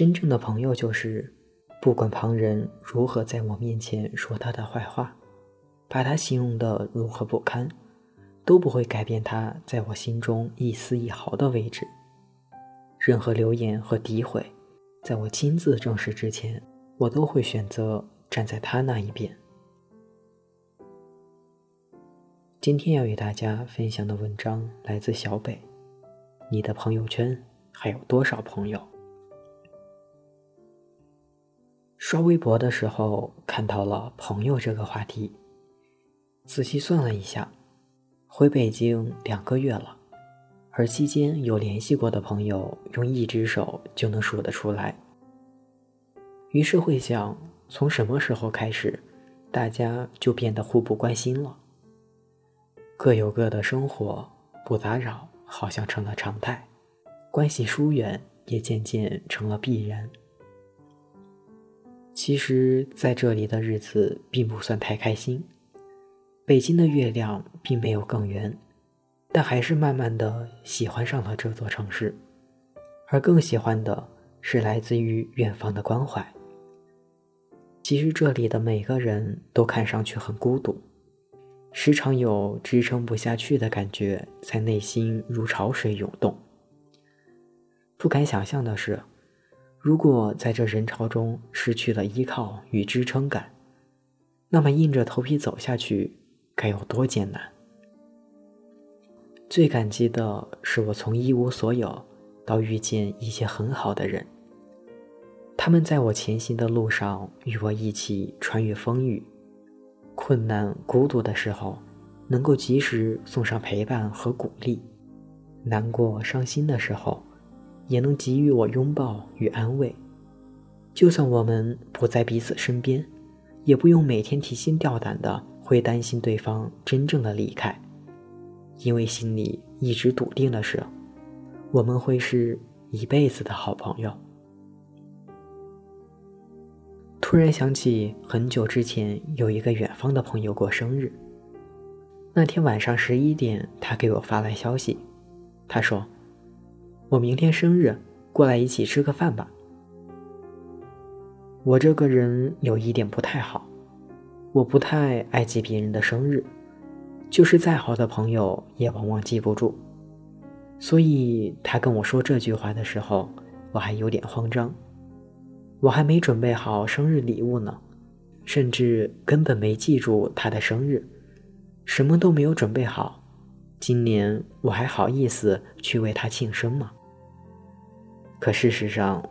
真正的朋友就是，不管旁人如何在我面前说他的坏话，把他形容的如何不堪，都不会改变他在我心中一丝一毫的位置。任何流言和诋毁，在我亲自证实之前，我都会选择站在他那一边。今天要与大家分享的文章来自小北。你的朋友圈还有多少朋友？刷微博的时候看到了“朋友”这个话题，仔细算了一下，回北京两个月了，而期间有联系过的朋友，用一只手就能数得出来。于是会想，从什么时候开始，大家就变得互不关心了？各有各的生活，不打扰，好像成了常态，关系疏远也渐渐成了必然。其实，在这里的日子并不算太开心。北京的月亮并没有更圆，但还是慢慢的喜欢上了这座城市，而更喜欢的是来自于远方的关怀。其实这里的每个人都看上去很孤独，时常有支撑不下去的感觉在内心如潮水涌动。不敢想象的是。如果在这人潮中失去了依靠与支撑感，那么硬着头皮走下去该有多艰难？最感激的是我从一无所有到遇见一些很好的人，他们在我前行的路上与我一起穿越风雨，困难孤独的时候能够及时送上陪伴和鼓励，难过伤心的时候。也能给予我拥抱与安慰，就算我们不在彼此身边，也不用每天提心吊胆的会担心对方真正的离开，因为心里一直笃定的是，我们会是一辈子的好朋友。突然想起很久之前有一个远方的朋友过生日，那天晚上十一点，他给我发来消息，他说。我明天生日，过来一起吃个饭吧。我这个人有一点不太好，我不太爱记别人的生日，就是再好的朋友也往往记不住。所以他跟我说这句话的时候，我还有点慌张。我还没准备好生日礼物呢，甚至根本没记住他的生日，什么都没有准备好。今年我还好意思去为他庆生吗？可事实上，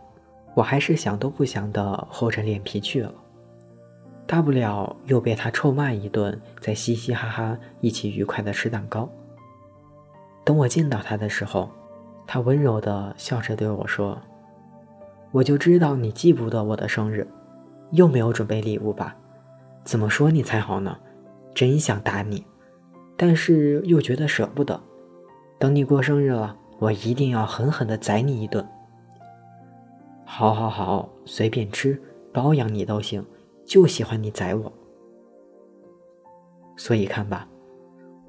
我还是想都不想的厚着脸皮去了。大不了又被他臭骂一顿，再嘻嘻哈哈一起愉快的吃蛋糕。等我见到他的时候，他温柔的笑着对我说：“我就知道你记不得我的生日，又没有准备礼物吧？怎么说你才好呢？真想打你，但是又觉得舍不得。等你过生日了，我一定要狠狠的宰你一顿。”好，好，好，随便吃，包养你都行，就喜欢你宰我。所以看吧，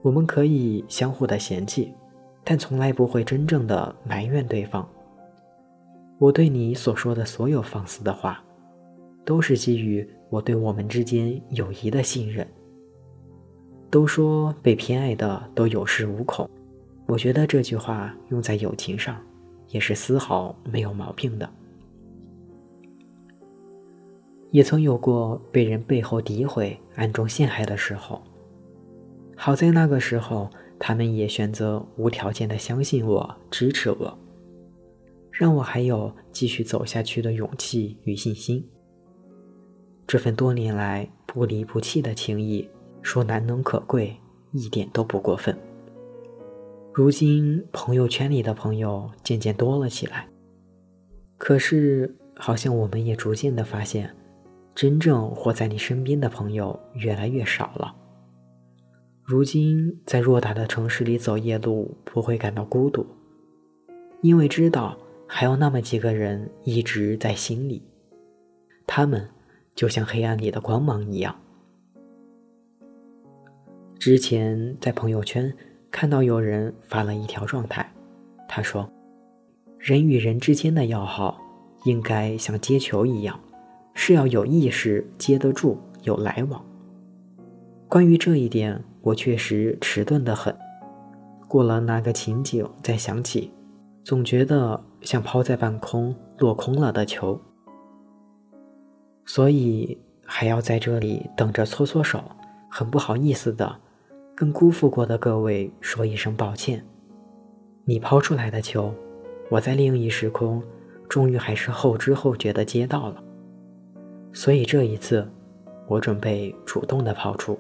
我们可以相互的嫌弃，但从来不会真正的埋怨对方。我对你所说的所有放肆的话，都是基于我对我们之间友谊的信任。都说被偏爱的都有恃无恐，我觉得这句话用在友情上，也是丝毫没有毛病的。也曾有过被人背后诋毁、暗中陷害的时候。好在那个时候，他们也选择无条件的相信我、支持我，让我还有继续走下去的勇气与信心。这份多年来不离不弃的情谊，说难能可贵，一点都不过分。如今朋友圈里的朋友渐渐多了起来，可是好像我们也逐渐的发现，真正活在你身边的朋友越来越少了。如今在偌大的城市里走夜路，不会感到孤独，因为知道还有那么几个人一直在心里，他们就像黑暗里的光芒一样。之前在朋友圈。看到有人发了一条状态，他说：“人与人之间的要好，应该像接球一样，是要有意识接得住，有来往。”关于这一点，我确实迟钝得很。过了那个情景，再想起，总觉得像抛在半空落空了的球，所以还要在这里等着搓搓手，很不好意思的。跟辜负过的各位说一声抱歉。你抛出来的球，我在另一时空，终于还是后知后觉的接到了。所以这一次，我准备主动的抛出。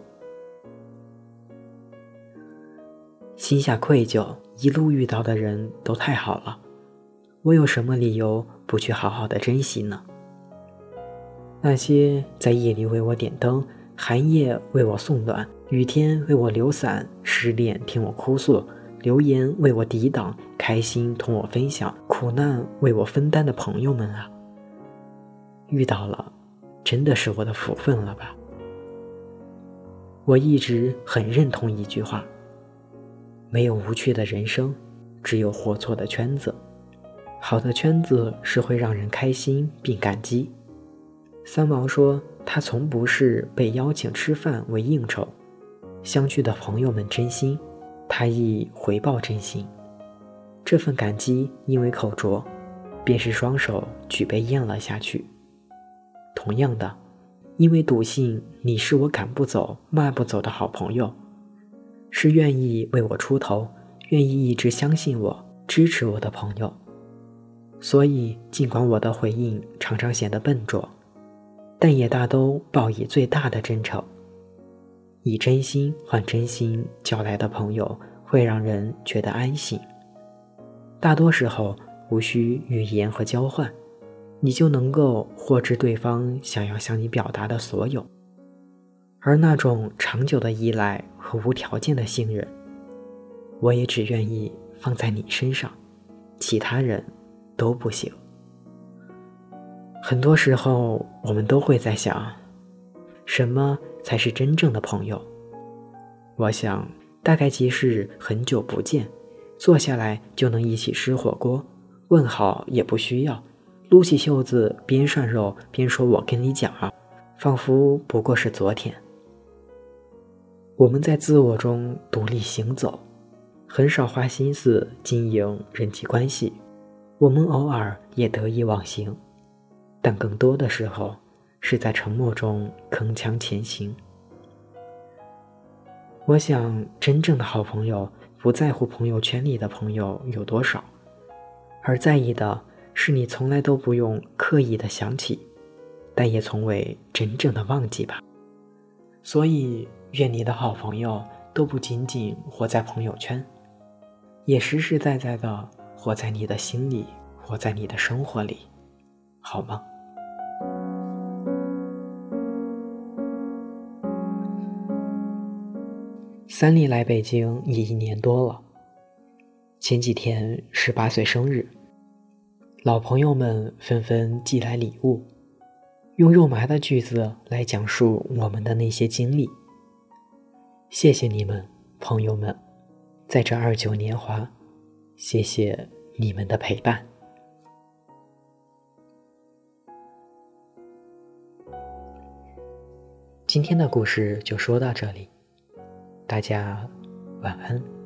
心下愧疚，一路遇到的人都太好了，我有什么理由不去好好的珍惜呢？那些在夜里为我点灯。寒夜为我送暖，雨天为我留伞，失恋听我哭诉，流言为我抵挡，开心同我分享，苦难为我分担的朋友们啊！遇到了，真的是我的福分了吧？我一直很认同一句话：没有无趣的人生，只有活错的圈子。好的圈子是会让人开心并感激。三毛说。他从不是被邀请吃饭为应酬，相聚的朋友们真心，他亦回报真心。这份感激因为口拙，便是双手举杯咽了下去。同样的，因为笃信你是我赶不走、迈不走的好朋友，是愿意为我出头、愿意一直相信我、支持我的朋友，所以尽管我的回应常常显得笨拙。但也大都报以最大的真诚，以真心换真心交来的朋友，会让人觉得安心。大多时候无需语言和交换，你就能够获知对方想要向你表达的所有。而那种长久的依赖和无条件的信任，我也只愿意放在你身上，其他人都不行。很多时候，我们都会在想，什么才是真正的朋友？我想，大概即是很久不见，坐下来就能一起吃火锅，问好也不需要，撸起袖子边涮肉边说“我跟你讲啊”，仿佛不过是昨天。我们在自我中独立行走，很少花心思经营人际关系，我们偶尔也得意忘形。但更多的时候，是在沉默中铿锵前行。我想，真正的好朋友不在乎朋友圈里的朋友有多少，而在意的是你从来都不用刻意的想起，但也从未真正的忘记吧。所以，愿你的好朋友都不仅仅活在朋友圈，也实实在在的活在你的心里，活在你的生活里，好吗？三丽来北京已一年多了。前几天十八岁生日，老朋友们纷纷寄来礼物，用肉麻的句子来讲述我们的那些经历。谢谢你们，朋友们，在这二九年华，谢谢你们的陪伴。今天的故事就说到这里。大家晚安。